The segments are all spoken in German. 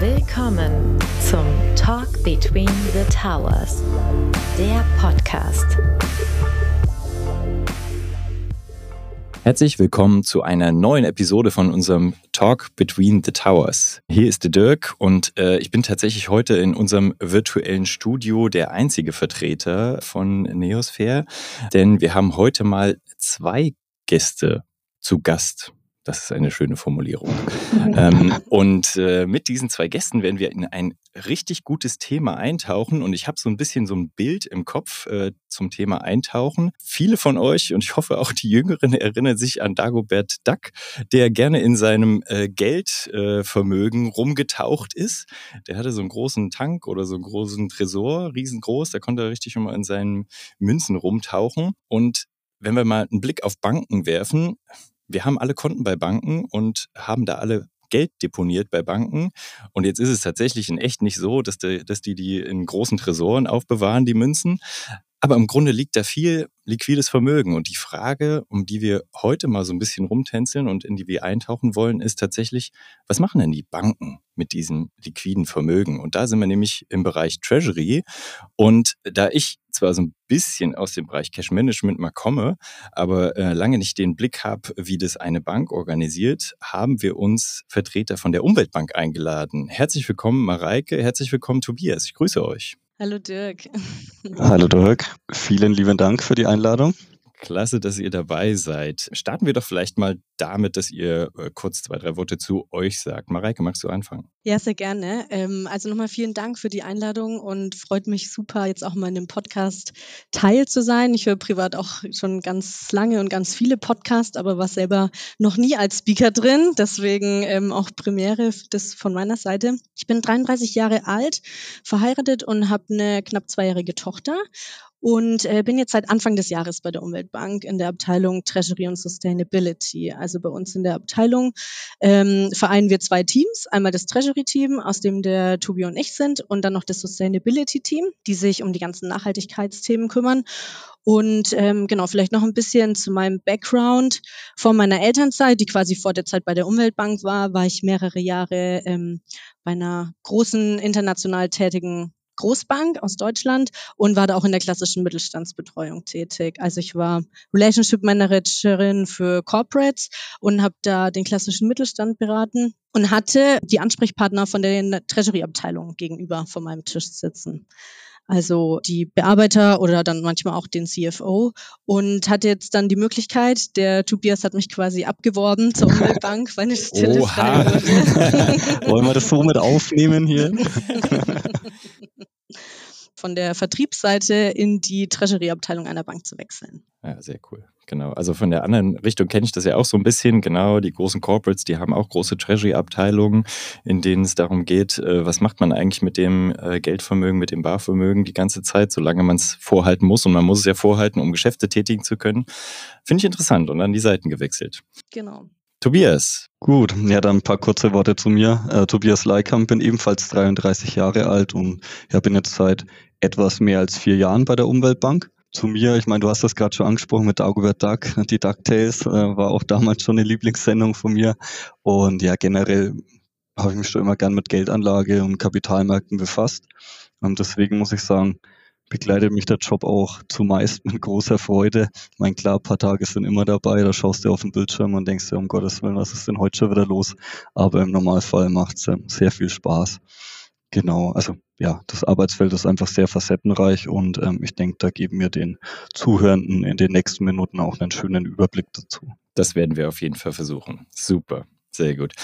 Willkommen zum Talk Between the Towers, der Podcast. Herzlich willkommen zu einer neuen Episode von unserem Talk Between the Towers. Hier ist der Dirk und äh, ich bin tatsächlich heute in unserem virtuellen Studio der einzige Vertreter von Neosphere, denn wir haben heute mal zwei Gäste zu Gast. Das ist eine schöne Formulierung. ähm, und äh, mit diesen zwei Gästen werden wir in ein richtig gutes Thema eintauchen. Und ich habe so ein bisschen so ein Bild im Kopf äh, zum Thema Eintauchen. Viele von euch, und ich hoffe auch die Jüngeren, erinnern sich an Dagobert Duck, der gerne in seinem äh, Geldvermögen äh, rumgetaucht ist. Der hatte so einen großen Tank oder so einen großen Tresor, riesengroß. Da konnte er richtig immer in seinen Münzen rumtauchen. Und wenn wir mal einen Blick auf Banken werfen, wir haben alle Konten bei Banken und haben da alle Geld deponiert bei Banken. Und jetzt ist es tatsächlich in echt nicht so, dass die, dass die die in großen Tresoren aufbewahren, die Münzen. Aber im Grunde liegt da viel liquides Vermögen. Und die Frage, um die wir heute mal so ein bisschen rumtänzeln und in die wir eintauchen wollen, ist tatsächlich, was machen denn die Banken mit diesem liquiden Vermögen? Und da sind wir nämlich im Bereich Treasury. Und da ich zwar so ein bisschen aus dem Bereich Cash Management mal komme, aber äh, lange nicht den Blick habe, wie das eine Bank organisiert, haben wir uns Vertreter von der Umweltbank eingeladen. Herzlich willkommen, Mareike. Herzlich willkommen, Tobias. Ich grüße euch. Hallo Dirk. Hallo Dirk. Vielen lieben Dank für die Einladung. Klasse, dass ihr dabei seid. Starten wir doch vielleicht mal damit, dass ihr äh, kurz zwei, drei Worte zu euch sagt. Mareike, magst du anfangen? Ja, sehr gerne. Ähm, also nochmal vielen Dank für die Einladung und freut mich super, jetzt auch mal in dem Podcast Teil zu sein. Ich höre privat auch schon ganz lange und ganz viele Podcasts, aber war selber noch nie als Speaker drin. Deswegen ähm, auch Premiere das von meiner Seite. Ich bin 33 Jahre alt, verheiratet und habe eine knapp zweijährige Tochter und äh, bin jetzt seit Anfang des Jahres bei der Umweltbank in der Abteilung Treasury und Sustainability. Also bei uns in der Abteilung ähm, vereinen wir zwei Teams. Einmal das Treasury-Team, aus dem der Tobi und ich sind, und dann noch das Sustainability-Team, die sich um die ganzen Nachhaltigkeitsthemen kümmern. Und ähm, genau, vielleicht noch ein bisschen zu meinem Background. Vor meiner Elternzeit, die quasi vor der Zeit bei der Umweltbank war, war ich mehrere Jahre ähm, bei einer großen international tätigen Großbank aus Deutschland und war da auch in der klassischen Mittelstandsbetreuung tätig. Also ich war Relationship Managerin für Corporates und habe da den klassischen Mittelstand beraten und hatte die Ansprechpartner von der Treasury-Abteilung gegenüber von meinem Tisch sitzen also die Bearbeiter oder dann manchmal auch den CFO und hatte jetzt dann die Möglichkeit, der Tobias hat mich quasi abgeworben zur Umweltbank, weil eine Stelle wurde. Wollen wir das so mit aufnehmen hier? von der Vertriebsseite in die Treasury-Abteilung einer Bank zu wechseln. Ja, sehr cool. Genau. Also von der anderen Richtung kenne ich das ja auch so ein bisschen. Genau, die großen Corporates, die haben auch große Treasury-Abteilungen, in denen es darum geht, äh, was macht man eigentlich mit dem äh, Geldvermögen, mit dem Barvermögen die ganze Zeit, solange man es vorhalten muss. Und man muss es ja vorhalten, um Geschäfte tätigen zu können. Finde ich interessant und dann die Seiten gewechselt. Genau. Tobias. Gut, ja, dann ein paar kurze Worte zu mir. Äh, Tobias Leikamp, bin ebenfalls 33 Jahre alt und ja, bin jetzt seit etwas mehr als vier Jahren bei der Umweltbank. Zu mir, ich meine, du hast das gerade schon angesprochen mit Dagobert Duck, die DuckTales äh, war auch damals schon eine Lieblingssendung von mir. Und ja, generell habe ich mich schon immer gern mit Geldanlage und Kapitalmärkten befasst. Und deswegen muss ich sagen, begleitet mich der Job auch zumeist mit großer Freude. Mein klar, ein paar Tage sind immer dabei, da schaust du auf den Bildschirm und denkst dir, um Gottes Willen, was ist denn heute schon wieder los? Aber im Normalfall macht es sehr viel Spaß. Genau, also ja, das Arbeitsfeld ist einfach sehr facettenreich und ähm, ich denke, da geben wir den Zuhörenden in den nächsten Minuten auch einen schönen Überblick dazu. Das werden wir auf jeden Fall versuchen. Super. Sehr gut.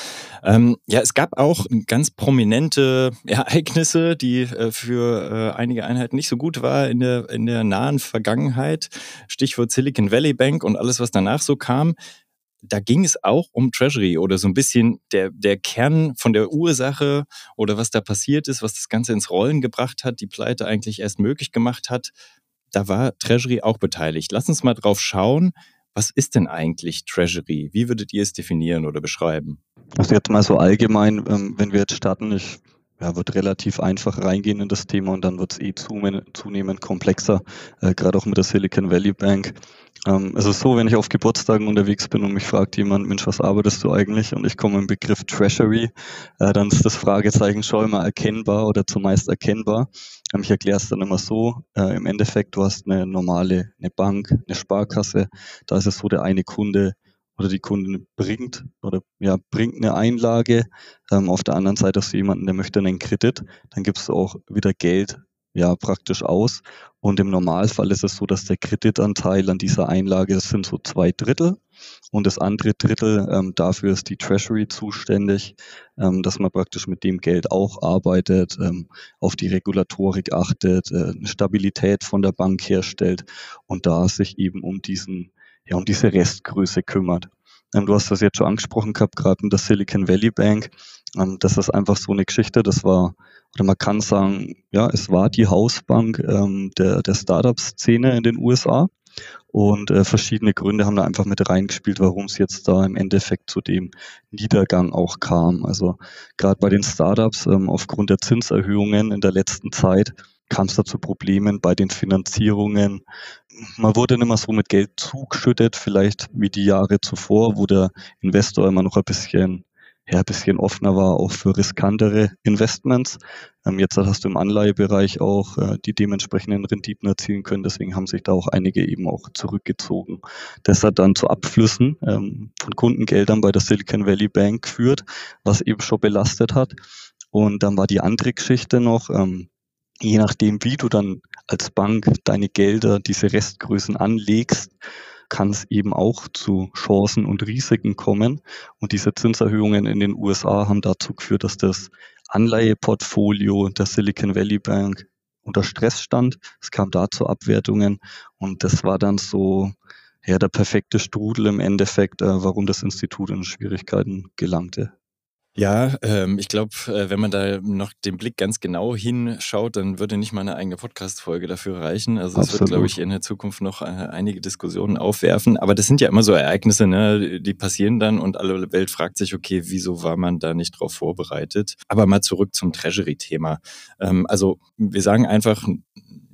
Ähm, ja, es gab auch ganz prominente Ereignisse, die äh, für äh, einige Einheiten nicht so gut war in der, in der nahen Vergangenheit. Stichwort Silicon Valley Bank und alles, was danach so kam da ging es auch um Treasury oder so ein bisschen der, der Kern von der Ursache oder was da passiert ist, was das Ganze ins Rollen gebracht hat, die Pleite eigentlich erst möglich gemacht hat. Da war Treasury auch beteiligt. Lass uns mal drauf schauen, was ist denn eigentlich Treasury? Wie würdet ihr es definieren oder beschreiben? Also jetzt mal so allgemein, ähm, wenn wir jetzt starten, ich ja, wird relativ einfach reingehen in das Thema und dann wird es eh zunehmend komplexer, äh, gerade auch mit der Silicon Valley Bank. Ähm, es ist so, wenn ich auf Geburtstagen unterwegs bin und mich fragt jemand, Mensch, was arbeitest du eigentlich? Und ich komme im Begriff Treasury, äh, dann ist das Fragezeichen schon immer erkennbar oder zumeist erkennbar. Ähm, ich erkläre es dann immer so, äh, im Endeffekt, du hast eine normale, eine Bank, eine Sparkasse, da ist es so, der eine Kunde oder die Kundin bringt oder ja, bringt eine Einlage. Ähm, auf der anderen Seite hast du jemanden, der möchte einen Kredit. Dann gibst du auch wieder Geld ja praktisch aus. Und im Normalfall ist es so, dass der Kreditanteil an dieser Einlage das sind so zwei Drittel. Und das andere Drittel, ähm, dafür ist die Treasury zuständig, ähm, dass man praktisch mit dem Geld auch arbeitet, ähm, auf die Regulatorik achtet, äh, eine Stabilität von der Bank herstellt und da sich eben um diesen ja, um diese Restgröße kümmert. Ähm, du hast das jetzt schon angesprochen gehabt, gerade in der Silicon Valley Bank. Ähm, das ist einfach so eine Geschichte, das war, oder man kann sagen, ja, es war die Hausbank ähm, der, der Startup-Szene in den USA. Und äh, verschiedene Gründe haben da einfach mit reingespielt, warum es jetzt da im Endeffekt zu dem Niedergang auch kam. Also gerade bei den Startups aufgrund der Zinserhöhungen in der letzten Zeit kam es da zu Problemen bei den Finanzierungen. Man wurde nicht mehr so mit Geld zugeschüttet, vielleicht wie die Jahre zuvor, wo der Investor immer noch ein bisschen, ja, ein bisschen offener war, auch für riskantere Investments. Ähm, jetzt hast du im Anleihebereich auch äh, die dementsprechenden Renditen erzielen können. Deswegen haben sich da auch einige eben auch zurückgezogen. Das hat dann zu Abflüssen ähm, von Kundengeldern bei der Silicon Valley Bank geführt, was eben schon belastet hat. Und dann war die andere Geschichte noch, ähm, je nachdem, wie du dann als Bank deine Gelder, diese Restgrößen anlegst, kann es eben auch zu Chancen und Risiken kommen. Und diese Zinserhöhungen in den USA haben dazu geführt, dass das Anleiheportfolio der Silicon Valley Bank unter Stress stand. Es kam da zu Abwertungen und das war dann so ja der perfekte Strudel im Endeffekt, äh, warum das Institut in Schwierigkeiten gelangte. Ja, ähm, ich glaube, äh, wenn man da noch den Blick ganz genau hinschaut, dann würde nicht mal eine eigene Podcast-Folge dafür reichen. Also es wird, glaube ich, in der Zukunft noch äh, einige Diskussionen aufwerfen. Aber das sind ja immer so Ereignisse, ne? die passieren dann und alle Welt fragt sich, okay, wieso war man da nicht drauf vorbereitet? Aber mal zurück zum Treasury-Thema. Ähm, also wir sagen einfach,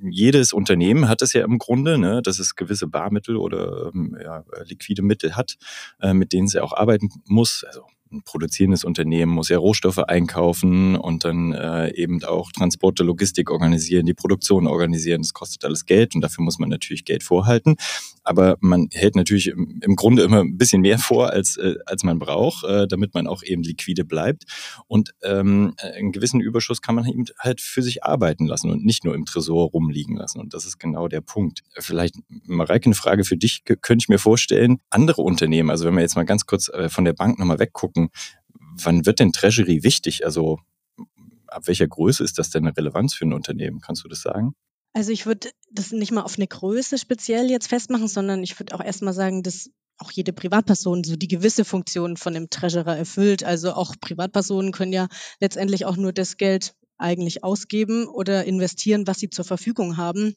jedes Unternehmen hat es ja im Grunde, ne, dass es gewisse Barmittel oder ähm, ja, liquide Mittel hat, äh, mit denen es ja auch arbeiten muss. Also ein produzierendes Unternehmen muss ja Rohstoffe einkaufen und dann äh, eben auch Transporte, Logistik organisieren, die Produktion organisieren. Das kostet alles Geld und dafür muss man natürlich Geld vorhalten. Aber man hält natürlich im, Grunde immer ein bisschen mehr vor, als, äh, als man braucht, äh, damit man auch eben liquide bleibt. Und ähm, einen gewissen Überschuss kann man eben halt für sich arbeiten lassen und nicht nur im Tresor rumliegen lassen. Und das ist genau der Punkt. Vielleicht, Mareike, eine Frage für dich, könnte ich mir vorstellen, andere Unternehmen, also wenn wir jetzt mal ganz kurz äh, von der Bank nochmal weggucken, wann wird denn Treasury wichtig? Also ab welcher Größe ist das denn eine Relevanz für ein Unternehmen? Kannst du das sagen? Also ich würde das nicht mal auf eine Größe speziell jetzt festmachen, sondern ich würde auch erstmal sagen, dass auch jede Privatperson so die gewisse Funktion von dem Treasurer erfüllt. Also auch Privatpersonen können ja letztendlich auch nur das Geld eigentlich ausgeben oder investieren, was sie zur Verfügung haben.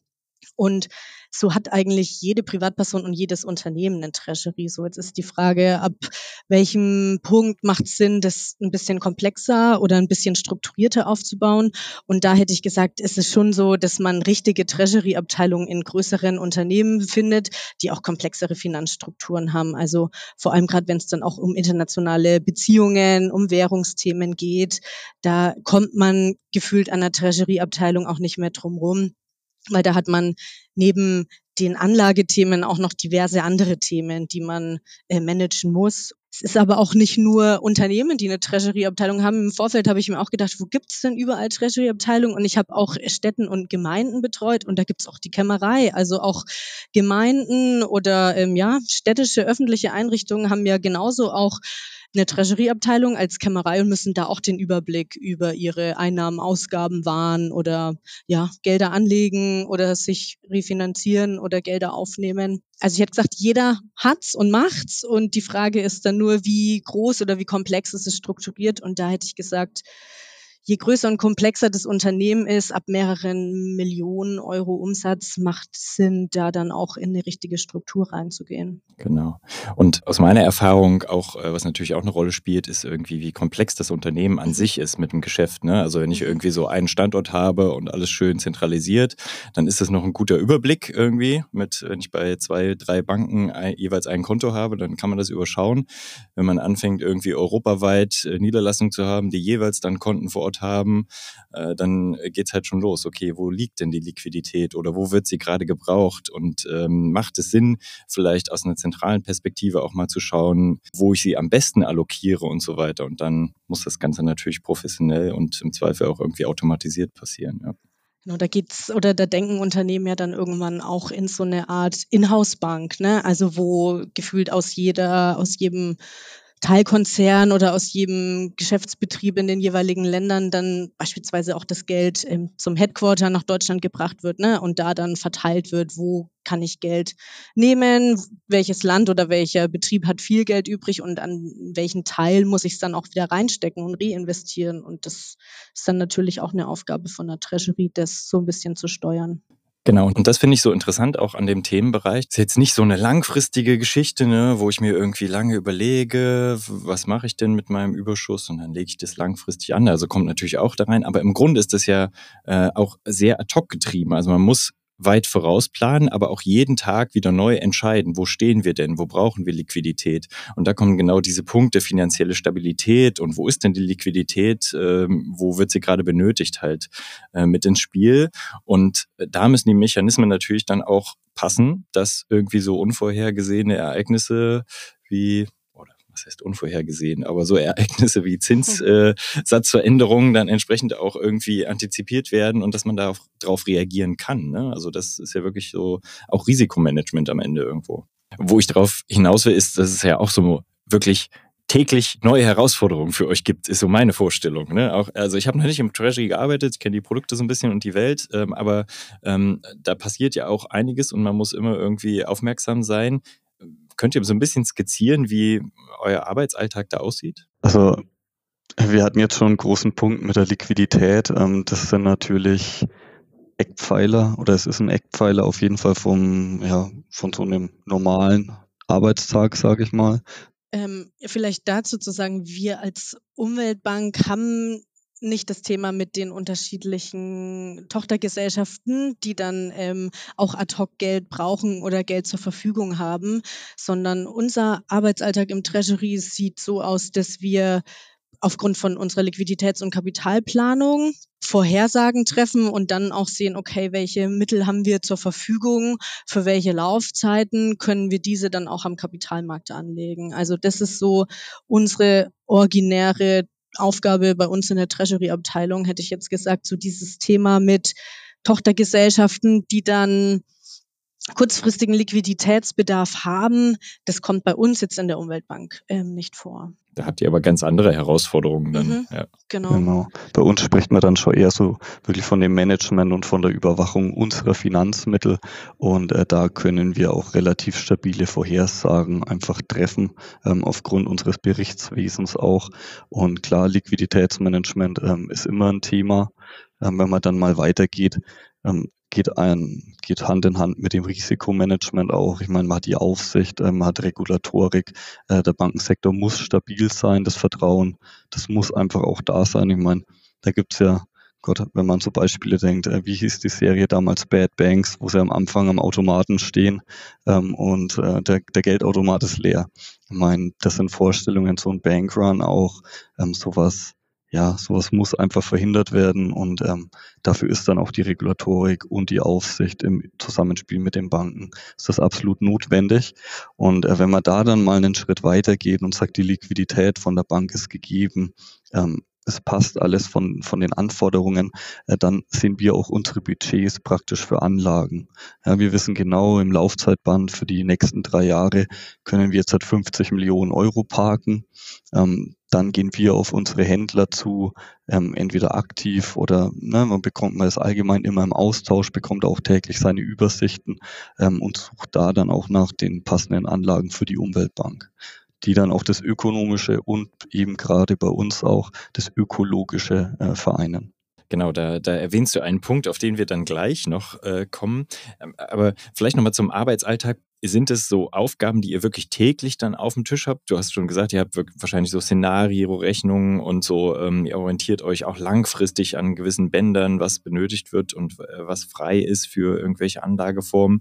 Und so hat eigentlich jede Privatperson und jedes Unternehmen eine Treasury. So jetzt ist die Frage, ab welchem Punkt macht es Sinn, das ein bisschen komplexer oder ein bisschen strukturierter aufzubauen. Und da hätte ich gesagt, ist es schon so, dass man richtige Treasury-Abteilungen in größeren Unternehmen findet, die auch komplexere Finanzstrukturen haben. Also vor allem gerade, wenn es dann auch um internationale Beziehungen, um Währungsthemen geht, da kommt man gefühlt an der Treasury-Abteilung auch nicht mehr drum rum weil da hat man neben den Anlagethemen auch noch diverse andere Themen, die man äh, managen muss. Es ist aber auch nicht nur Unternehmen, die eine Treasury-Abteilung haben. Im Vorfeld habe ich mir auch gedacht, wo gibt es denn überall Treasury-Abteilungen? Und ich habe auch Städten und Gemeinden betreut und da gibt es auch die Kämmerei. Also auch Gemeinden oder ähm, ja städtische öffentliche Einrichtungen haben ja genauso auch eine Treasury-Abteilung als Kämmerei und müssen da auch den Überblick über ihre Einnahmen, Ausgaben wahren oder ja, Gelder anlegen oder sich refinanzieren oder Gelder aufnehmen. Also ich hätte gesagt, jeder hat's und macht's und die Frage ist dann nur, wie groß oder wie komplex ist es strukturiert und da hätte ich gesagt, je größer und komplexer das Unternehmen ist, ab mehreren Millionen Euro Umsatz, macht Sinn, da dann auch in eine richtige Struktur reinzugehen. Genau. Und aus meiner Erfahrung auch, äh, was natürlich auch eine Rolle spielt, ist irgendwie, wie komplex das Unternehmen an sich ist mit dem Geschäft. Ne? Also wenn ich mhm. irgendwie so einen Standort habe und alles schön zentralisiert, dann ist das noch ein guter Überblick irgendwie. Mit, wenn ich bei zwei, drei Banken jeweils ein Konto habe, dann kann man das überschauen. Wenn man anfängt, irgendwie europaweit äh, Niederlassungen zu haben, die jeweils dann Konten vor Ort aufgebaut haben, äh, dann geht's halt schon los. Okay, wo liegt denn die Liquidität oder wo wird sie gerade gebraucht? Und ähm, macht es Sinn, vielleicht aus einer zentralen Perspektive auch mal zu schauen, wo ich sie am besten allokiere und so weiter. Und dann muss das Ganze natürlich professionell und im Zweifel auch irgendwie automatisiert passieren. Ja. Genau, da geht's oder da denken Unternehmen ja dann irgendwann auch in so eine Art Inhouse-Bank, ne? Also wo gefühlt aus jeder, aus jedem Teilkonzern oder aus jedem Geschäftsbetrieb in den jeweiligen Ländern dann beispielsweise auch das Geld ähm, zum Headquarter nach Deutschland gebracht wird ne? und da dann verteilt wird, wo kann ich Geld nehmen, welches Land oder welcher Betrieb hat viel Geld übrig und an welchen Teil muss ich es dann auch wieder reinstecken und reinvestieren. Und das ist dann natürlich auch eine Aufgabe von der Treasury, das so ein bisschen zu steuern. Genau, und das finde ich so interessant auch an dem Themenbereich. Ist jetzt nicht so eine langfristige Geschichte, ne, wo ich mir irgendwie lange überlege, was mache ich denn mit meinem Überschuss und dann lege ich das langfristig an. Also kommt natürlich auch da rein, aber im Grunde ist das ja äh, auch sehr ad hoc getrieben. Also man muss weit vorausplanen, aber auch jeden Tag wieder neu entscheiden, wo stehen wir denn, wo brauchen wir Liquidität. Und da kommen genau diese Punkte, finanzielle Stabilität und wo ist denn die Liquidität, ähm, wo wird sie gerade benötigt halt äh, mit ins Spiel. Und da müssen die Mechanismen natürlich dann auch passen, dass irgendwie so unvorhergesehene Ereignisse wie was heißt unvorhergesehen, aber so Ereignisse wie Zinssatzveränderungen dann entsprechend auch irgendwie antizipiert werden und dass man darauf reagieren kann. Ne? Also das ist ja wirklich so auch Risikomanagement am Ende irgendwo. Wo ich darauf hinaus will, ist, dass es ja auch so wirklich täglich neue Herausforderungen für euch gibt, ist so meine Vorstellung. Ne? Auch, also ich habe noch nicht im Treasury gearbeitet, ich kenne die Produkte so ein bisschen und die Welt, ähm, aber ähm, da passiert ja auch einiges und man muss immer irgendwie aufmerksam sein. Könnt ihr so ein bisschen skizzieren, wie euer Arbeitsalltag da aussieht? Also wir hatten jetzt schon einen großen Punkt mit der Liquidität. Ähm, das sind natürlich Eckpfeiler oder es ist ein Eckpfeiler auf jeden Fall vom, ja, von so einem normalen Arbeitstag, sage ich mal. Ähm, vielleicht dazu zu sagen, wir als Umweltbank haben nicht das Thema mit den unterschiedlichen Tochtergesellschaften, die dann ähm, auch ad hoc Geld brauchen oder Geld zur Verfügung haben, sondern unser Arbeitsalltag im Treasury sieht so aus, dass wir aufgrund von unserer Liquiditäts- und Kapitalplanung Vorhersagen treffen und dann auch sehen, okay, welche Mittel haben wir zur Verfügung, für welche Laufzeiten können wir diese dann auch am Kapitalmarkt anlegen. Also das ist so unsere originäre Aufgabe bei uns in der Treasury-Abteilung, hätte ich jetzt gesagt, so dieses Thema mit Tochtergesellschaften, die dann kurzfristigen Liquiditätsbedarf haben, das kommt bei uns jetzt in der Umweltbank ähm, nicht vor. Da habt ihr aber ganz andere Herausforderungen dann. Mhm, ja. genau. genau. Bei uns spricht man dann schon eher so wirklich von dem Management und von der Überwachung unserer Finanzmittel. Und äh, da können wir auch relativ stabile Vorhersagen einfach treffen, ähm, aufgrund unseres Berichtswesens auch. Und klar, Liquiditätsmanagement ähm, ist immer ein Thema. Ähm, wenn man dann mal weitergeht, ähm, geht ein, geht Hand in Hand mit dem Risikomanagement auch. Ich meine, man hat die Aufsicht, äh, man hat Regulatorik, äh, der Bankensektor muss stabil sein, das Vertrauen, das muss einfach auch da sein. Ich meine, da gibt's ja, Gott, wenn man so Beispiele denkt, äh, wie hieß die Serie damals Bad Banks, wo sie am Anfang am Automaten stehen ähm, und äh, der, der Geldautomat ist leer. Ich meine, das sind Vorstellungen, so ein Bankrun auch, ähm, sowas ja, sowas muss einfach verhindert werden und ähm, dafür ist dann auch die Regulatorik und die Aufsicht im Zusammenspiel mit den Banken ist das absolut notwendig. Und äh, wenn man da dann mal einen Schritt weiter geht und sagt, die Liquidität von der Bank ist gegeben, ähm, es passt alles von, von den Anforderungen, äh, dann sehen wir auch unsere Budgets praktisch für Anlagen. Ja, wir wissen genau, im Laufzeitband für die nächsten drei Jahre können wir jetzt halt 50 Millionen Euro parken. Ähm, dann gehen wir auf unsere Händler zu, ähm, entweder aktiv oder ne, man bekommt man es allgemein immer im Austausch, bekommt auch täglich seine Übersichten ähm, und sucht da dann auch nach den passenden Anlagen für die Umweltbank die dann auch das ökonomische und eben gerade bei uns auch das Ökologische äh, vereinen. Genau, da, da erwähnst du einen Punkt, auf den wir dann gleich noch äh, kommen. Ähm, aber vielleicht nochmal zum Arbeitsalltag. Sind es so Aufgaben, die ihr wirklich täglich dann auf dem Tisch habt? Du hast schon gesagt, ihr habt wahrscheinlich so Szenario-Rechnungen und so, ähm, ihr orientiert euch auch langfristig an gewissen Bändern, was benötigt wird und äh, was frei ist für irgendwelche Anlageformen.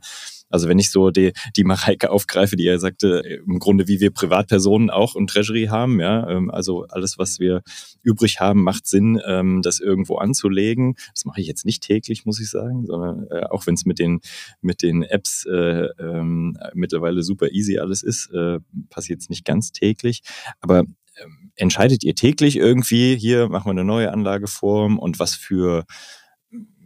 Also wenn ich so die, die Mareike aufgreife, die ja sagte, im Grunde wie wir Privatpersonen auch ein Treasury haben, ja, ähm, also alles, was wir übrig haben, macht Sinn, ähm, das irgendwo anzulegen. Das mache ich jetzt nicht täglich, muss ich sagen, sondern äh, auch wenn es mit den, mit den Apps äh, ähm, mittlerweile super easy alles ist, äh, passiert es nicht ganz täglich. Aber ähm, entscheidet ihr täglich irgendwie, hier machen wir eine neue Anlageform und was für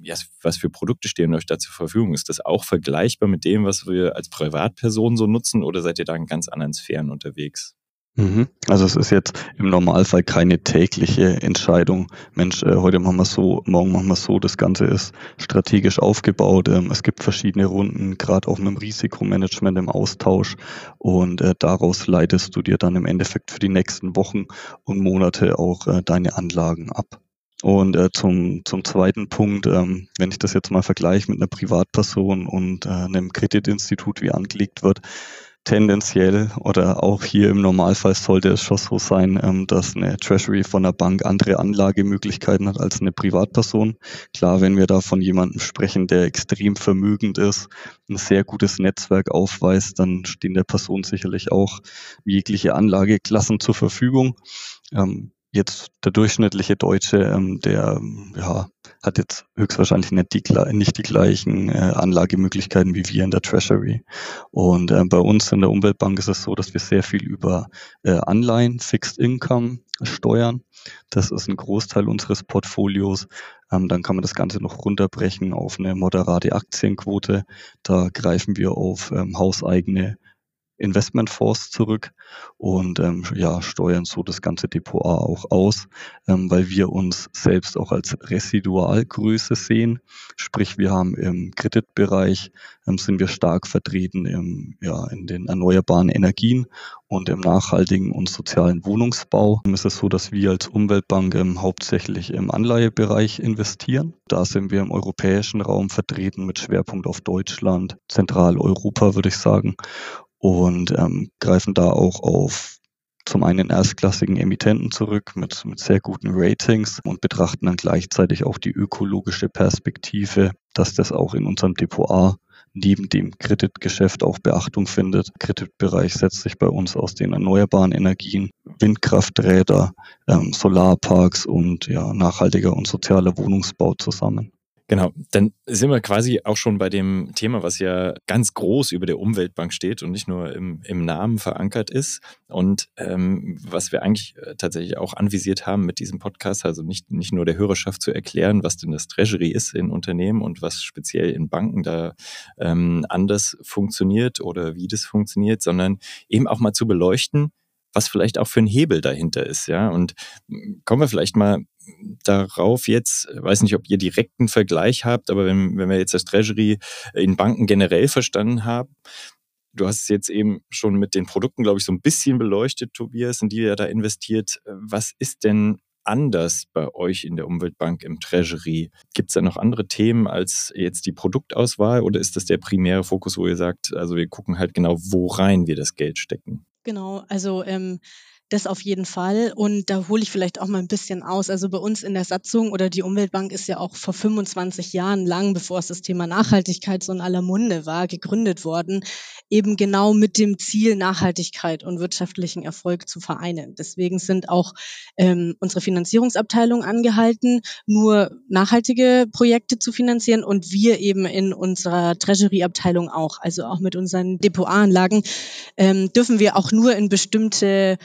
ja, was für Produkte stehen euch da zur Verfügung? Ist das auch vergleichbar mit dem, was wir als Privatperson so nutzen oder seid ihr da in ganz anderen Sphären unterwegs? Mhm. Also es ist jetzt im Normalfall keine tägliche Entscheidung. Mensch, äh, heute machen wir so, morgen machen wir so. Das Ganze ist strategisch aufgebaut. Ähm, es gibt verschiedene Runden, gerade auch mit dem Risikomanagement im Austausch. Und äh, daraus leitest du dir dann im Endeffekt für die nächsten Wochen und Monate auch äh, deine Anlagen ab. Und äh, zum, zum zweiten Punkt, ähm, wenn ich das jetzt mal vergleiche mit einer Privatperson und äh, einem Kreditinstitut, wie angelegt wird, tendenziell oder auch hier im Normalfall sollte es schon so sein, ähm, dass eine Treasury von der Bank andere Anlagemöglichkeiten hat als eine Privatperson. Klar, wenn wir da von jemandem sprechen, der extrem vermögend ist, ein sehr gutes Netzwerk aufweist, dann stehen der Person sicherlich auch jegliche Anlageklassen zur Verfügung. Ähm, jetzt der durchschnittliche Deutsche, ähm, der ja, hat jetzt höchstwahrscheinlich nicht die, nicht die gleichen äh, Anlagemöglichkeiten wie wir in der Treasury. Und äh, bei uns in der Umweltbank ist es so, dass wir sehr viel über äh, Anleihen, Fixed Income steuern. Das ist ein Großteil unseres Portfolios. Ähm, dann kann man das Ganze noch runterbrechen auf eine moderate Aktienquote. Da greifen wir auf ähm, hauseigene Investmentfonds zurück und ähm, ja, steuern so das ganze Depot A auch aus, ähm, weil wir uns selbst auch als Residualgröße sehen. Sprich, wir haben im Kreditbereich ähm, sind wir stark vertreten im, ja, in den erneuerbaren Energien und im nachhaltigen und sozialen Wohnungsbau. Ähm, ist es so, dass wir als Umweltbank ähm, hauptsächlich im Anleihebereich investieren. Da sind wir im europäischen Raum vertreten mit Schwerpunkt auf Deutschland, Zentraleuropa, würde ich sagen und ähm, greifen da auch auf zum einen erstklassigen Emittenten zurück mit, mit sehr guten Ratings und betrachten dann gleichzeitig auch die ökologische Perspektive, dass das auch in unserem Depot A neben dem Kreditgeschäft auch Beachtung findet. Kreditbereich setzt sich bei uns aus den erneuerbaren Energien, Windkrafträder, ähm, Solarparks und ja, nachhaltiger und sozialer Wohnungsbau zusammen. Genau, dann sind wir quasi auch schon bei dem Thema, was ja ganz groß über der Umweltbank steht und nicht nur im, im Namen verankert ist. Und ähm, was wir eigentlich äh, tatsächlich auch anvisiert haben mit diesem Podcast, also nicht, nicht nur der Hörerschaft zu erklären, was denn das Treasury ist in Unternehmen und was speziell in Banken da ähm, anders funktioniert oder wie das funktioniert, sondern eben auch mal zu beleuchten, was vielleicht auch für ein Hebel dahinter ist, ja. Und hm, kommen wir vielleicht mal darauf jetzt, weiß nicht, ob ihr direkten Vergleich habt, aber wenn, wenn wir jetzt das Treasury in Banken generell verstanden haben, Du hast es jetzt eben schon mit den Produkten, glaube ich, so ein bisschen beleuchtet, Tobias, in die ihr da investiert. Was ist denn anders bei euch in der Umweltbank im Treasury? Gibt es da noch andere Themen als jetzt die Produktauswahl oder ist das der primäre Fokus, wo ihr sagt, also wir gucken halt genau, wo rein wir das Geld stecken? Genau, also ähm, das auf jeden Fall. Und da hole ich vielleicht auch mal ein bisschen aus. Also bei uns in der Satzung oder die Umweltbank ist ja auch vor 25 Jahren lang, bevor es das Thema Nachhaltigkeit so in aller Munde war, gegründet worden, eben genau mit dem Ziel, Nachhaltigkeit und wirtschaftlichen Erfolg zu vereinen. Deswegen sind auch ähm, unsere Finanzierungsabteilung angehalten, nur nachhaltige Projekte zu finanzieren und wir eben in unserer Treasury-Abteilung auch, also auch mit unseren Depotanlagen, ähm, dürfen wir auch nur in bestimmte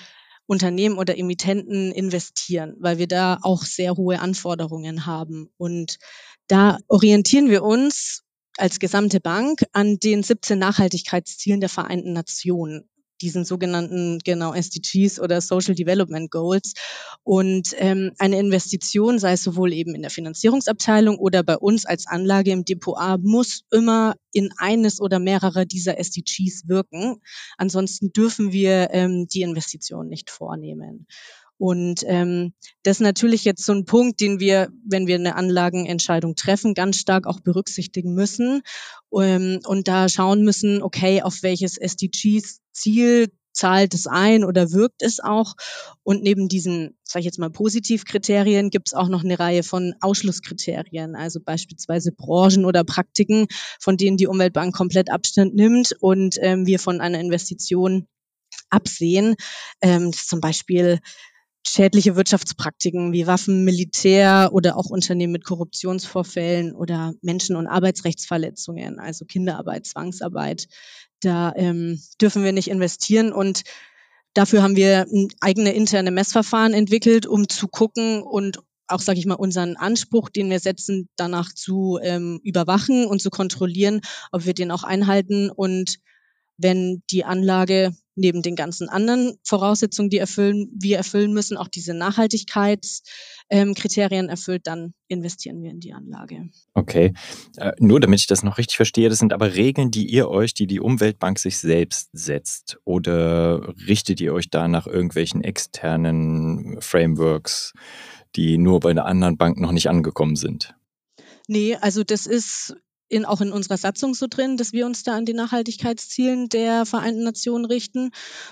Unternehmen oder Emittenten investieren, weil wir da auch sehr hohe Anforderungen haben. Und da orientieren wir uns als gesamte Bank an den 17 Nachhaltigkeitszielen der Vereinten Nationen diesen sogenannten genau SDGs oder Social Development Goals. Und ähm, eine Investition, sei es sowohl eben in der Finanzierungsabteilung oder bei uns als Anlage im Depot A, muss immer in eines oder mehrere dieser SDGs wirken. Ansonsten dürfen wir ähm, die Investition nicht vornehmen. Und ähm, das ist natürlich jetzt so ein Punkt, den wir, wenn wir eine Anlagenentscheidung treffen, ganz stark auch berücksichtigen müssen ähm, und da schauen müssen, okay, auf welches SDGs-Ziel zahlt es ein oder wirkt es auch. Und neben diesen, sage ich jetzt mal, Positivkriterien gibt es auch noch eine Reihe von Ausschlusskriterien, also beispielsweise Branchen oder Praktiken, von denen die Umweltbank komplett Abstand nimmt und ähm, wir von einer Investition absehen. Ähm, zum Beispiel schädliche Wirtschaftspraktiken wie Waffen, Militär oder auch Unternehmen mit Korruptionsvorfällen oder Menschen- und Arbeitsrechtsverletzungen, also Kinderarbeit, Zwangsarbeit. Da ähm, dürfen wir nicht investieren und dafür haben wir eigene interne Messverfahren entwickelt, um zu gucken und auch, sage ich mal, unseren Anspruch, den wir setzen, danach zu ähm, überwachen und zu kontrollieren, ob wir den auch einhalten und wenn die Anlage neben den ganzen anderen Voraussetzungen, die erfüllen, wir erfüllen müssen, auch diese Nachhaltigkeitskriterien ähm, erfüllt, dann investieren wir in die Anlage. Okay, äh, nur damit ich das noch richtig verstehe, das sind aber Regeln, die ihr euch, die die Umweltbank sich selbst setzt oder richtet ihr euch da nach irgendwelchen externen Frameworks, die nur bei einer anderen Bank noch nicht angekommen sind? Nee, also das ist in, auch in unserer Satzung so drin, dass wir uns da an die Nachhaltigkeitszielen der Vereinten Nationen richten.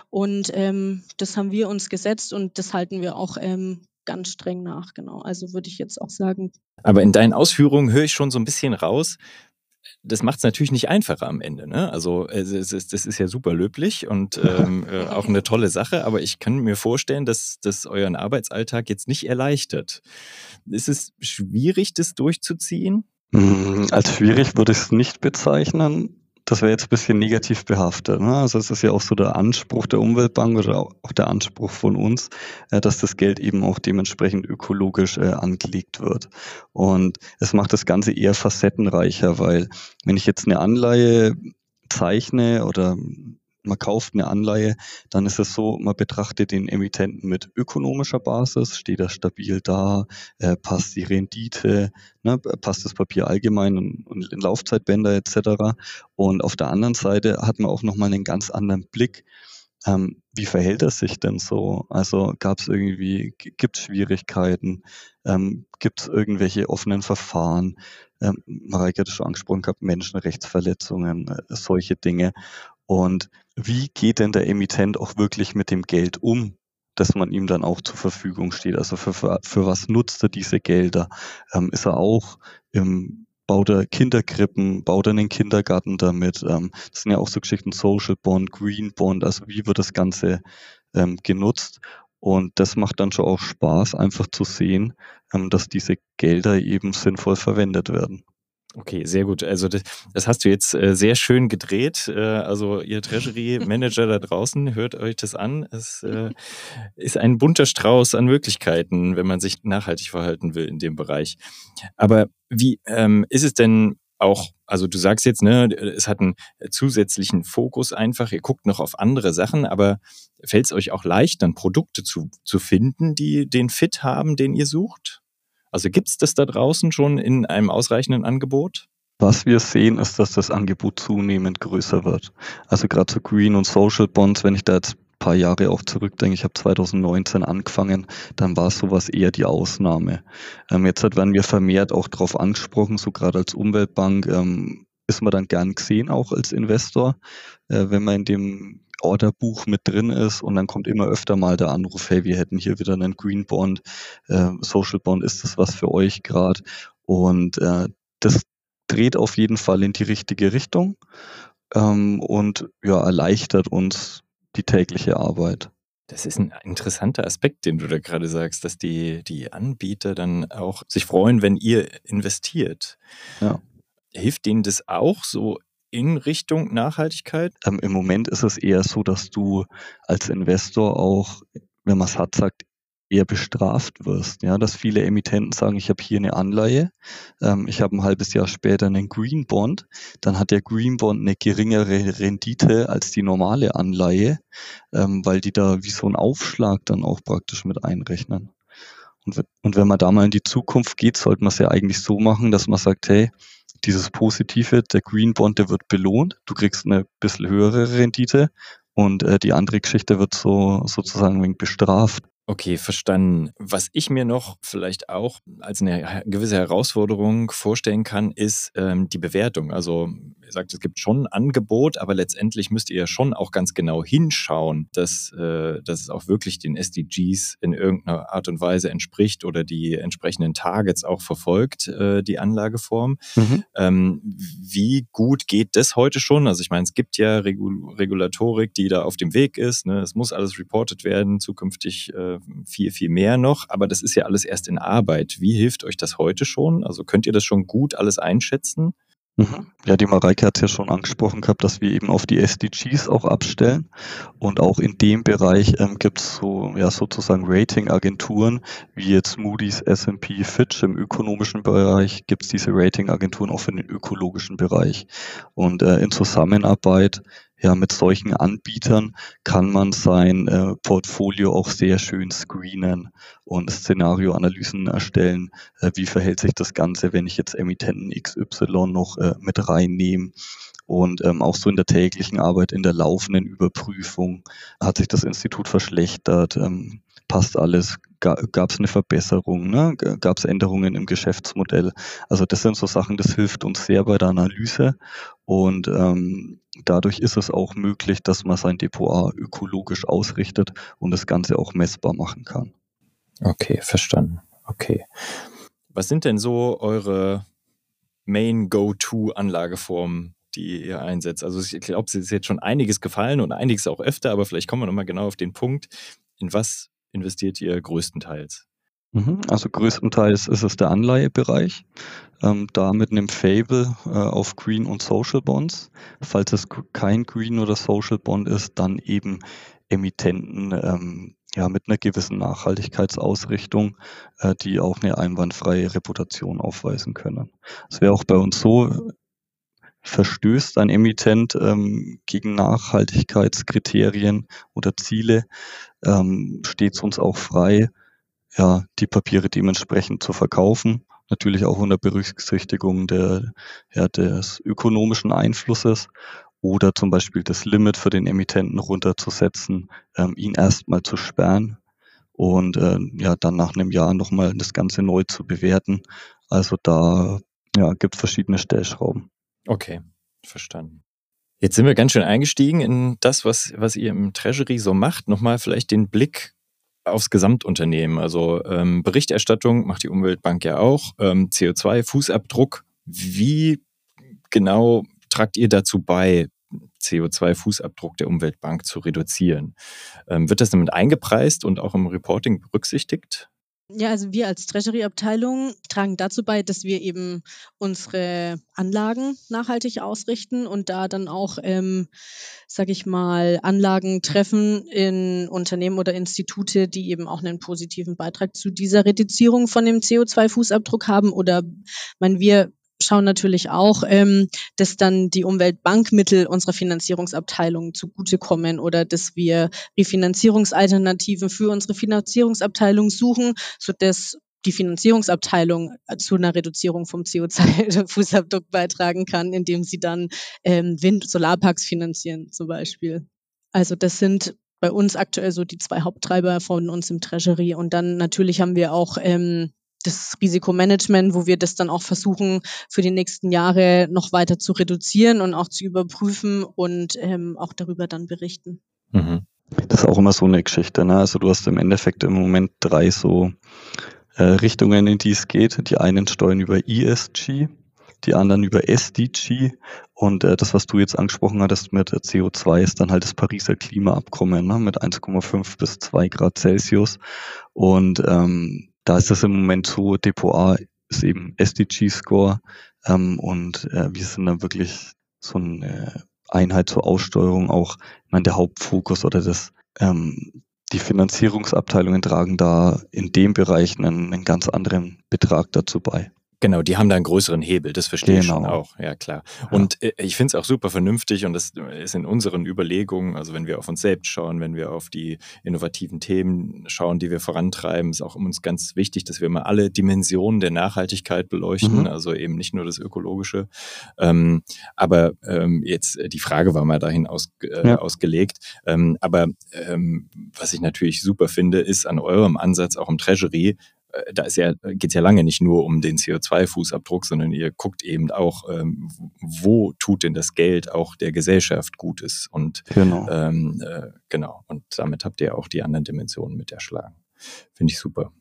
Und ähm, das haben wir uns gesetzt und das halten wir auch ähm, ganz streng nach, genau. Also würde ich jetzt auch sagen. Aber in deinen Ausführungen höre ich schon so ein bisschen raus. Das macht es natürlich nicht einfacher am Ende. Ne? Also es ist, das ist ja super löblich und ähm, äh, auch eine tolle Sache, aber ich kann mir vorstellen, dass das euren Arbeitsalltag jetzt nicht erleichtert. Ist es schwierig, das durchzuziehen? Mm, als schwierig würde ich es nicht bezeichnen. Das wäre jetzt ein bisschen negativ behaftet. Ne? Also es ist ja auch so der Anspruch der Umweltbank oder auch der Anspruch von uns, äh, dass das Geld eben auch dementsprechend ökologisch äh, angelegt wird. Und es macht das Ganze eher facettenreicher, weil wenn ich jetzt eine Anleihe zeichne oder man kauft eine Anleihe, dann ist es so, man betrachtet den Emittenten mit ökonomischer Basis, steht er stabil da, äh, passt die Rendite, ne, passt das Papier allgemein und, und in Laufzeitbänder etc. Und auf der anderen Seite hat man auch nochmal einen ganz anderen Blick. Ähm, wie verhält es sich denn so? Also gab es irgendwie, gibt es Schwierigkeiten? Ähm, gibt es irgendwelche offenen Verfahren? Ähm, Mareike hat es schon angesprochen gehabt, Menschenrechtsverletzungen, äh, solche Dinge. Und wie geht denn der Emittent auch wirklich mit dem Geld um, dass man ihm dann auch zur Verfügung steht? Also für, für, für was nutzt er diese Gelder? Ähm, ist er auch im baut er Kinderkrippen, baut er einen Kindergarten damit. Ähm, das sind ja auch so Geschichten Social Bond, Green Bond, also wie wird das Ganze ähm, genutzt? Und das macht dann schon auch Spaß, einfach zu sehen, ähm, dass diese Gelder eben sinnvoll verwendet werden. Okay, sehr gut. Also das, das hast du jetzt äh, sehr schön gedreht. Äh, also ihr Treasury Manager da draußen, hört euch das an. Es äh, ist ein bunter Strauß an Möglichkeiten, wenn man sich nachhaltig verhalten will in dem Bereich. Aber wie ähm, ist es denn auch, also du sagst jetzt, ne, es hat einen zusätzlichen Fokus einfach, ihr guckt noch auf andere Sachen, aber fällt es euch auch leicht, dann Produkte zu, zu finden, die den Fit haben, den ihr sucht? Also gibt es das da draußen schon in einem ausreichenden Angebot? Was wir sehen, ist, dass das Angebot zunehmend größer wird. Also gerade zu Green und Social Bonds, wenn ich da jetzt ein paar Jahre auch zurückdenke, ich habe 2019 angefangen, dann war sowas eher die Ausnahme. Ähm, jetzt werden wir vermehrt auch darauf angesprochen, so gerade als Umweltbank ähm, ist man dann gern gesehen auch als Investor, äh, wenn man in dem Orderbuch mit drin ist und dann kommt immer öfter mal der Anruf, hey, wir hätten hier wieder einen Green Bond, äh, Social Bond, ist das was für euch gerade? Und äh, das dreht auf jeden Fall in die richtige Richtung ähm, und ja, erleichtert uns die tägliche Arbeit. Das ist ein interessanter Aspekt, den du da gerade sagst, dass die, die Anbieter dann auch sich freuen, wenn ihr investiert. Ja. Hilft denen das auch so in Richtung Nachhaltigkeit? Ähm, Im Moment ist es eher so, dass du als Investor auch, wenn man es hat, sagt, eher bestraft wirst. Ja, dass viele Emittenten sagen, ich habe hier eine Anleihe, ähm, ich habe ein halbes Jahr später einen Green Bond, dann hat der Green Bond eine geringere Rendite als die normale Anleihe, ähm, weil die da wie so einen Aufschlag dann auch praktisch mit einrechnen. Und, und wenn man da mal in die Zukunft geht, sollte man es ja eigentlich so machen, dass man sagt, hey, dieses Positive, der Green Bond, der wird belohnt, du kriegst eine bisschen höhere Rendite und äh, die andere Geschichte wird so sozusagen ein wenig bestraft. Okay, verstanden. Was ich mir noch vielleicht auch als eine gewisse Herausforderung vorstellen kann, ist ähm, die Bewertung. Also ihr sagt, es gibt schon ein Angebot, aber letztendlich müsst ihr ja schon auch ganz genau hinschauen, dass, äh, dass es auch wirklich den SDGs in irgendeiner Art und Weise entspricht oder die entsprechenden Targets auch verfolgt, äh, die Anlageform. Mhm. Ähm, wie gut geht das heute schon? Also ich meine, es gibt ja Regul Regulatorik, die da auf dem Weg ist. Ne? Es muss alles reported werden, zukünftig äh, viel, viel mehr noch. Aber das ist ja alles erst in Arbeit. Wie hilft euch das heute schon? Also könnt ihr das schon gut alles einschätzen? Mhm. Ja, die Mareike hat es ja schon angesprochen gehabt, dass wir eben auf die SDGs auch abstellen. Und auch in dem Bereich ähm, gibt es so, ja, sozusagen Ratingagenturen, wie jetzt Moody's, S&P, Fitch im ökonomischen Bereich, gibt es diese Ratingagenturen auch für den ökologischen Bereich. Und äh, in Zusammenarbeit ja, mit solchen Anbietern kann man sein äh, Portfolio auch sehr schön screenen und Szenarioanalysen erstellen. Äh, wie verhält sich das Ganze, wenn ich jetzt Emittenten XY noch äh, mit reinnehme? Und ähm, auch so in der täglichen Arbeit, in der laufenden Überprüfung hat sich das Institut verschlechtert. Ähm, passt alles? Gab es eine Verbesserung? Ne? Gab es Änderungen im Geschäftsmodell? Also das sind so Sachen, das hilft uns sehr bei der Analyse und ähm, dadurch ist es auch möglich, dass man sein Depot ökologisch ausrichtet und das Ganze auch messbar machen kann. Okay, verstanden. Okay. Was sind denn so eure Main Go-To-Anlageformen, die ihr einsetzt? Also ich glaube, es ist jetzt schon einiges gefallen und einiges auch öfter, aber vielleicht kommen wir nochmal genau auf den Punkt. In was investiert ihr größtenteils? Mhm, also größtenteils ist es der Anleihebereich, ähm, da mit einem Fable äh, auf Green und Social Bonds. Falls es kein Green oder Social Bond ist, dann eben Emittenten ähm, ja, mit einer gewissen Nachhaltigkeitsausrichtung, äh, die auch eine einwandfreie Reputation aufweisen können. Es wäre auch bei uns so, verstößt ein Emittent ähm, gegen Nachhaltigkeitskriterien oder Ziele, ähm, steht es uns auch frei, ja, die Papiere dementsprechend zu verkaufen. Natürlich auch unter Berücksichtigung der, ja, des ökonomischen Einflusses oder zum Beispiel das Limit für den Emittenten runterzusetzen, ähm, ihn erstmal zu sperren und äh, ja, dann nach einem Jahr nochmal das Ganze neu zu bewerten. Also da ja, gibt es verschiedene Stellschrauben. Okay, verstanden. Jetzt sind wir ganz schön eingestiegen in das, was, was ihr im Treasury so macht. Nochmal vielleicht den Blick aufs Gesamtunternehmen. Also ähm, Berichterstattung macht die Umweltbank ja auch, ähm, CO2-Fußabdruck. Wie genau tragt ihr dazu bei, CO2-Fußabdruck der Umweltbank zu reduzieren? Ähm, wird das damit eingepreist und auch im Reporting berücksichtigt? Ja, also wir als Treasury-Abteilung tragen dazu bei, dass wir eben unsere Anlagen nachhaltig ausrichten und da dann auch, ähm, sage ich mal, Anlagen treffen in Unternehmen oder Institute, die eben auch einen positiven Beitrag zu dieser Reduzierung von dem CO2-Fußabdruck haben. Oder, mein, wir schauen natürlich auch, ähm, dass dann die Umweltbankmittel unserer Finanzierungsabteilung zugutekommen oder dass wir Refinanzierungsalternativen für unsere Finanzierungsabteilung suchen, sodass die Finanzierungsabteilung zu einer Reduzierung vom CO2-Fußabdruck beitragen kann, indem sie dann ähm, Wind- Solarparks finanzieren zum Beispiel. Also das sind bei uns aktuell so die zwei Haupttreiber von uns im Treasury. Und dann natürlich haben wir auch ähm, das Risikomanagement, wo wir das dann auch versuchen, für die nächsten Jahre noch weiter zu reduzieren und auch zu überprüfen und ähm, auch darüber dann berichten. Mhm. Das ist auch immer so eine Geschichte. Ne? Also du hast im Endeffekt im Moment drei so äh, Richtungen, in die es geht. Die einen steuern über ESG, die anderen über SDG und äh, das, was du jetzt angesprochen hattest mit CO2, ist dann halt das Pariser Klimaabkommen ne? mit 1,5 bis 2 Grad Celsius und ähm, da ist das im Moment so, Depot A ist eben SDG-Score ähm, und äh, wir sind dann wirklich so eine Einheit zur Aussteuerung auch, ich meine, der Hauptfokus oder das, ähm, die Finanzierungsabteilungen tragen da in dem Bereich einen, einen ganz anderen Betrag dazu bei. Genau, die haben da einen größeren Hebel, das verstehe genau. ich schon genau. auch, ja klar. Und ja. Äh, ich finde es auch super vernünftig und das ist in unseren Überlegungen, also wenn wir auf uns selbst schauen, wenn wir auf die innovativen Themen schauen, die wir vorantreiben, ist auch uns ganz wichtig, dass wir mal alle Dimensionen der Nachhaltigkeit beleuchten, mhm. also eben nicht nur das Ökologische. Ähm, aber ähm, jetzt äh, die Frage war mal dahin aus, äh, ja. ausgelegt. Ähm, aber ähm, was ich natürlich super finde, ist an eurem Ansatz auch im Treasury, äh, da ist ja, geht es ja lange nicht nur um den CO2-Fußabdruck, sondern ihr guckt eben auch, ähm, wo tut denn das Geld auch der Gesellschaft Gutes. Und genau. Ähm, äh, genau. Und damit habt ihr auch die anderen Dimensionen mit erschlagen. Finde ich super.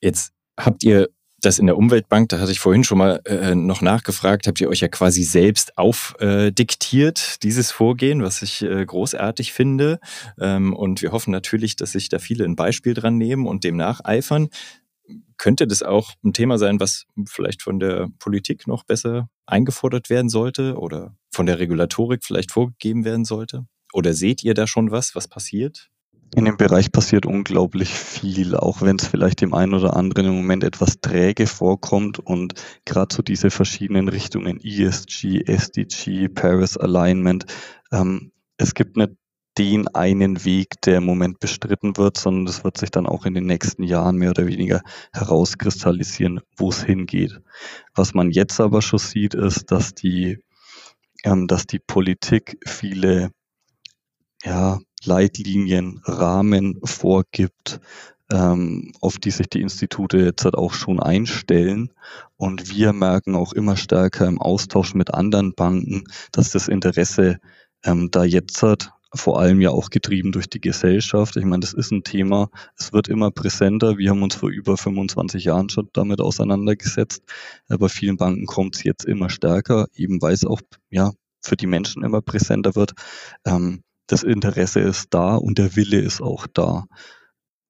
Jetzt habt ihr das in der Umweltbank, da hatte ich vorhin schon mal äh, noch nachgefragt, habt ihr euch ja quasi selbst aufdiktiert, äh, dieses Vorgehen, was ich äh, großartig finde. Ähm, und wir hoffen natürlich, dass sich da viele ein Beispiel dran nehmen und dem nacheifern. Könnte das auch ein Thema sein, was vielleicht von der Politik noch besser eingefordert werden sollte oder von der Regulatorik vielleicht vorgegeben werden sollte? Oder seht ihr da schon was, was passiert? In dem Bereich passiert unglaublich viel, auch wenn es vielleicht dem einen oder anderen im Moment etwas träge vorkommt und gerade so diese verschiedenen Richtungen ESG, SDG, Paris Alignment, ähm, es gibt nicht den einen Weg, der im Moment bestritten wird, sondern es wird sich dann auch in den nächsten Jahren mehr oder weniger herauskristallisieren, wo es hingeht. Was man jetzt aber schon sieht, ist, dass die, ähm, dass die Politik viele ja, Leitlinien, Rahmen vorgibt, ähm, auf die sich die Institute jetzt halt auch schon einstellen. Und wir merken auch immer stärker im Austausch mit anderen Banken, dass das Interesse ähm, da jetzt hat, vor allem ja auch getrieben durch die Gesellschaft. Ich meine, das ist ein Thema, es wird immer präsenter. Wir haben uns vor über 25 Jahren schon damit auseinandergesetzt. Bei vielen Banken kommt es jetzt immer stärker, eben weil es auch ja, für die Menschen immer präsenter wird. Ähm, das Interesse ist da und der Wille ist auch da.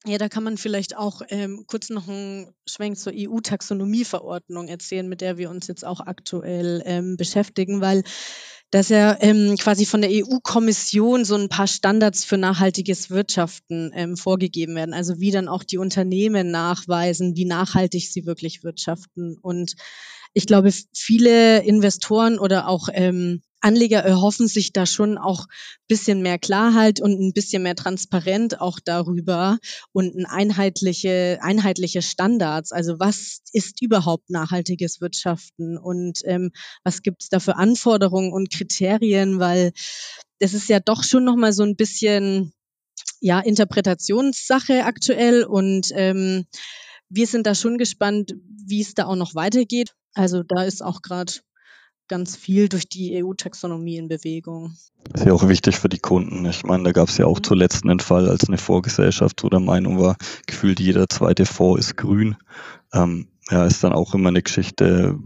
Ja, da kann man vielleicht auch ähm, kurz noch einen Schwenk zur EU-Taxonomieverordnung erzählen, mit der wir uns jetzt auch aktuell ähm, beschäftigen, weil dass ja ähm, quasi von der EU-Kommission so ein paar Standards für nachhaltiges Wirtschaften ähm, vorgegeben werden. Also wie dann auch die Unternehmen nachweisen, wie nachhaltig sie wirklich wirtschaften. Und ich glaube, viele Investoren oder auch ähm, Anleger erhoffen sich da schon auch bisschen mehr Klarheit und ein bisschen mehr Transparenz auch darüber und ein einheitliche, einheitliche Standards. Also was ist überhaupt nachhaltiges Wirtschaften und ähm, was gibt es da für Anforderungen und Kriterien, weil das ist ja doch schon nochmal so ein bisschen ja Interpretationssache aktuell und ähm, wir sind da schon gespannt, wie es da auch noch weitergeht. Also da ist auch gerade ganz viel durch die EU-Taxonomie in Bewegung. Das ist ja auch wichtig für die Kunden. Ich meine, da gab es ja auch mhm. zuletzt einen Fall, als eine Vorgesellschaft so der Meinung war, gefühlt jeder zweite Fonds ist grün. Ähm, ja, ist dann auch immer eine Geschichte,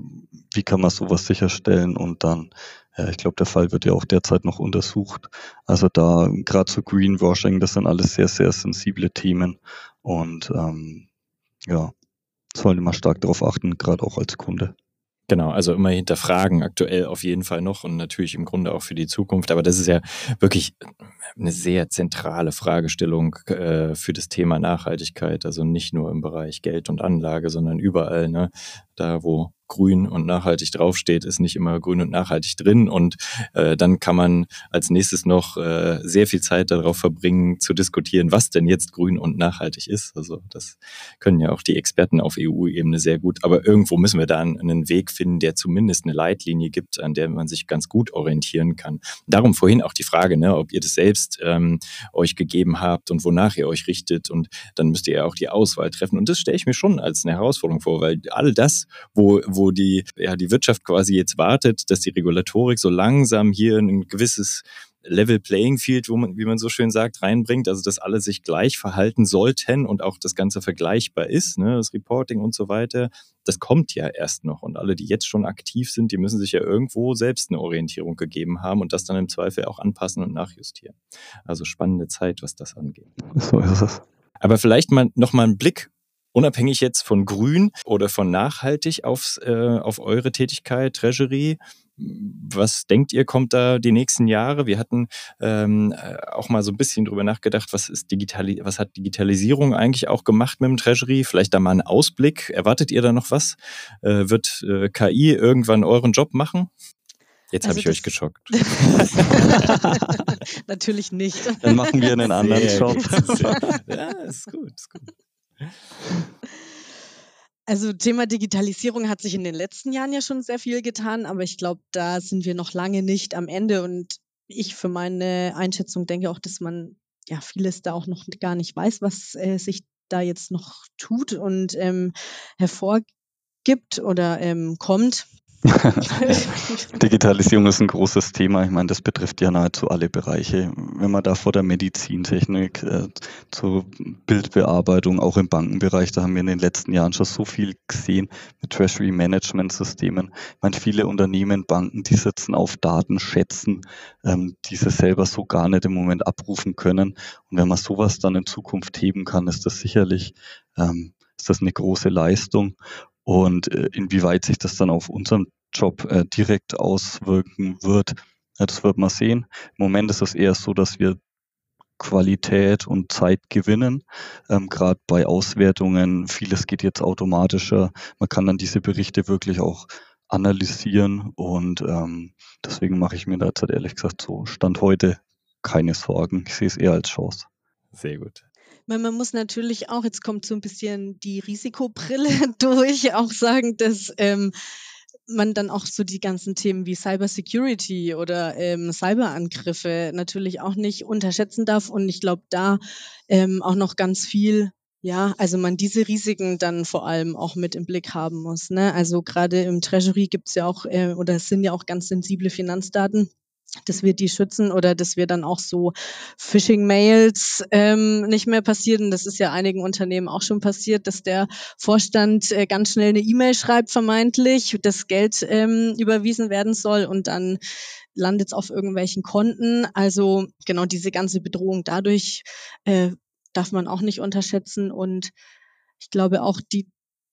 wie kann man sowas sicherstellen und dann ja, ich glaube, der Fall wird ja auch derzeit noch untersucht. Also da gerade zu Greenwashing, das sind alles sehr, sehr sensible Themen und ähm, ja, sollen immer stark darauf achten, gerade auch als Kunde. Genau, also immer hinterfragen, aktuell auf jeden Fall noch und natürlich im Grunde auch für die Zukunft. Aber das ist ja wirklich eine sehr zentrale Fragestellung äh, für das Thema Nachhaltigkeit. Also nicht nur im Bereich Geld und Anlage, sondern überall. Ne? Da, wo grün und nachhaltig draufsteht, ist nicht immer grün und nachhaltig drin. Und äh, dann kann man als nächstes noch äh, sehr viel Zeit darauf verbringen, zu diskutieren, was denn jetzt grün und nachhaltig ist. Also das können ja auch die Experten auf EU-Ebene sehr gut. Aber irgendwo müssen wir da einen Weg finden, der zumindest eine Leitlinie gibt, an der man sich ganz gut orientieren kann. Darum vorhin auch die Frage, ne, ob ihr das selbst ähm, euch gegeben habt und wonach ihr euch richtet. Und dann müsst ihr ja auch die Auswahl treffen. Und das stelle ich mir schon als eine Herausforderung vor, weil all das, wo, wo wo die, ja, die Wirtschaft quasi jetzt wartet, dass die Regulatorik so langsam hier ein gewisses Level Playing Field, wo man, wie man so schön sagt, reinbringt, also dass alle sich gleich verhalten sollten und auch das Ganze vergleichbar ist, ne, das Reporting und so weiter, das kommt ja erst noch. Und alle, die jetzt schon aktiv sind, die müssen sich ja irgendwo selbst eine Orientierung gegeben haben und das dann im Zweifel auch anpassen und nachjustieren. Also spannende Zeit, was das angeht. So ist es. Aber vielleicht mal noch mal einen Blick unabhängig jetzt von Grün oder von nachhaltig aufs, äh, auf eure Tätigkeit, Treasury, Was denkt ihr, kommt da die nächsten Jahre? Wir hatten ähm, äh, auch mal so ein bisschen drüber nachgedacht, was ist Digitali was hat Digitalisierung eigentlich auch gemacht mit dem Treasury? Vielleicht da mal einen Ausblick. Erwartet ihr da noch was? Äh, wird äh, KI irgendwann euren Job machen? Jetzt also habe ich euch geschockt. Natürlich nicht. Dann machen wir einen anderen Job. ja, ist gut, ist gut. Also Thema Digitalisierung hat sich in den letzten Jahren ja schon sehr viel getan, aber ich glaube, da sind wir noch lange nicht am Ende. Und ich für meine Einschätzung denke auch, dass man ja vieles da auch noch gar nicht weiß, was äh, sich da jetzt noch tut und ähm, hervorgibt oder ähm, kommt. Digitalisierung ist ein großes Thema. Ich meine, das betrifft ja nahezu alle Bereiche. Wenn man da vor der Medizintechnik äh, zur Bildbearbeitung, auch im Bankenbereich, da haben wir in den letzten Jahren schon so viel gesehen mit Treasury Management Systemen. Ich meine, viele Unternehmen, Banken, die sitzen auf Datenschätzen, ähm, die sie selber so gar nicht im Moment abrufen können. Und wenn man sowas dann in Zukunft heben kann, ist das sicherlich ähm, ist das eine große Leistung. Und äh, inwieweit sich das dann auf unseren Job äh, direkt auswirken wird, das wird man sehen. Im Moment ist es eher so, dass wir Qualität und Zeit gewinnen. Ähm, Gerade bei Auswertungen, vieles geht jetzt automatischer. Man kann dann diese Berichte wirklich auch analysieren und ähm, deswegen mache ich mir da jetzt ehrlich gesagt so Stand heute keine Sorgen. Ich sehe es eher als Chance. Sehr gut man muss natürlich auch, jetzt kommt so ein bisschen die Risikobrille durch, auch sagen, dass ähm, man dann auch so die ganzen Themen wie Cybersecurity oder ähm, Cyberangriffe natürlich auch nicht unterschätzen darf. Und ich glaube, da ähm, auch noch ganz viel ja, also man diese Risiken dann vor allem auch mit im Blick haben muss. Ne? Also gerade im Treasury gibt's ja auch, äh, oder es sind ja auch ganz sensible Finanzdaten dass wir die schützen oder dass wir dann auch so Phishing-Mails ähm, nicht mehr passieren. Das ist ja einigen Unternehmen auch schon passiert, dass der Vorstand äh, ganz schnell eine E-Mail schreibt, vermeintlich, dass Geld ähm, überwiesen werden soll und dann landet es auf irgendwelchen Konten. Also genau diese ganze Bedrohung dadurch äh, darf man auch nicht unterschätzen und ich glaube auch die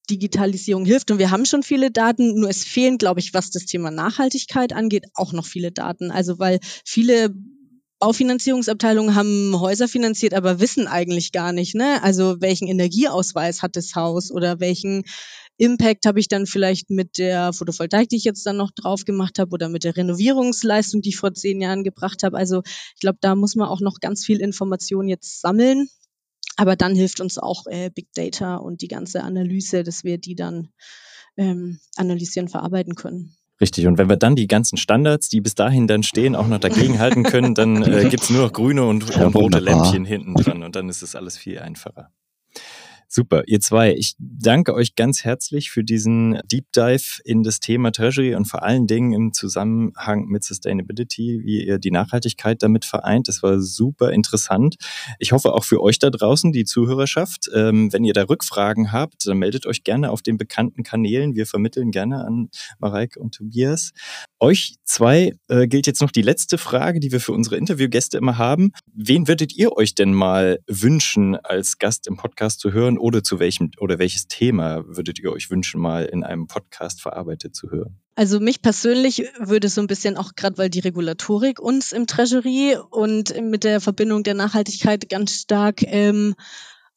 Digitalisierung hilft. Und wir haben schon viele Daten, nur es fehlen, glaube ich, was das Thema Nachhaltigkeit angeht, auch noch viele Daten. Also weil viele Baufinanzierungsabteilungen haben Häuser finanziert, aber wissen eigentlich gar nicht, ne? Also welchen Energieausweis hat das Haus oder welchen Impact habe ich dann vielleicht mit der Photovoltaik, die ich jetzt dann noch drauf gemacht habe, oder mit der Renovierungsleistung, die ich vor zehn Jahren gebracht habe. Also ich glaube, da muss man auch noch ganz viel Information jetzt sammeln aber dann hilft uns auch äh, Big Data und die ganze Analyse, dass wir die dann ähm, analysieren, verarbeiten können. Richtig, und wenn wir dann die ganzen Standards, die bis dahin dann stehen, auch noch dagegenhalten können, dann äh, gibt es nur noch grüne und, und rote Lämpchen hinten dran und dann ist es alles viel einfacher. Super, ihr zwei. Ich danke euch ganz herzlich für diesen Deep Dive in das Thema Treasury und vor allen Dingen im Zusammenhang mit Sustainability, wie ihr die Nachhaltigkeit damit vereint. Das war super interessant. Ich hoffe auch für euch da draußen, die Zuhörerschaft. Ähm, wenn ihr da Rückfragen habt, dann meldet euch gerne auf den bekannten Kanälen. Wir vermitteln gerne an Mareike und Tobias. Euch zwei äh, gilt jetzt noch die letzte Frage, die wir für unsere Interviewgäste immer haben. Wen würdet ihr euch denn mal wünschen, als Gast im Podcast zu hören oder zu welchem oder welches Thema würdet ihr euch wünschen, mal in einem Podcast verarbeitet zu hören? Also mich persönlich würde so ein bisschen auch gerade, weil die Regulatorik uns im Treasury und mit der Verbindung der Nachhaltigkeit ganz stark ähm,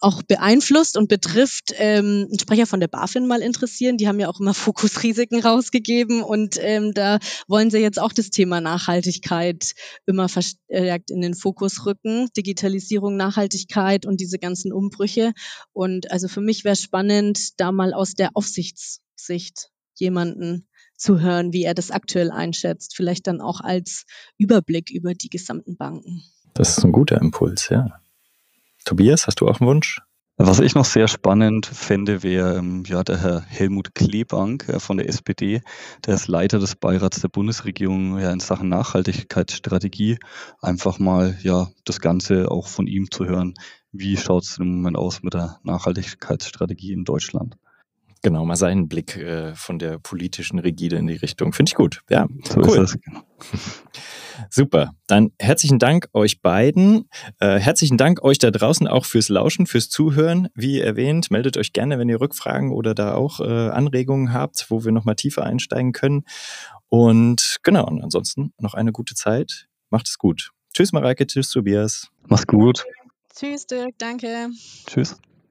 auch beeinflusst und betrifft, ähm, einen Sprecher von der BaFin mal interessieren. Die haben ja auch immer Fokusrisiken rausgegeben und ähm, da wollen sie jetzt auch das Thema Nachhaltigkeit immer verstärkt in den Fokus rücken. Digitalisierung, Nachhaltigkeit und diese ganzen Umbrüche. Und also für mich wäre spannend, da mal aus der Aufsichtssicht jemanden zu hören, wie er das aktuell einschätzt. Vielleicht dann auch als Überblick über die gesamten Banken. Das ist ein guter Impuls, ja. Tobias, hast du auch einen Wunsch? Was ich noch sehr spannend fände, wäre ähm, ja, der Herr Helmut Klebank äh, von der SPD. Der ist Leiter des Beirats der Bundesregierung ja, in Sachen Nachhaltigkeitsstrategie. Einfach mal ja, das Ganze auch von ihm zu hören. Wie schaut es im Moment aus mit der Nachhaltigkeitsstrategie in Deutschland? Genau, mal seinen Blick äh, von der politischen Rigide in die Richtung. Finde ich gut. Ja, so cool. Genau. Super. Dann herzlichen Dank euch beiden. Äh, herzlichen Dank euch da draußen auch fürs Lauschen, fürs Zuhören. Wie erwähnt, meldet euch gerne, wenn ihr Rückfragen oder da auch äh, Anregungen habt, wo wir nochmal tiefer einsteigen können. Und genau, und ansonsten noch eine gute Zeit. Macht es gut. Tschüss, Mareike. Tschüss, Tobias. Mach's gut. Tschüss, Dirk. Danke. Tschüss.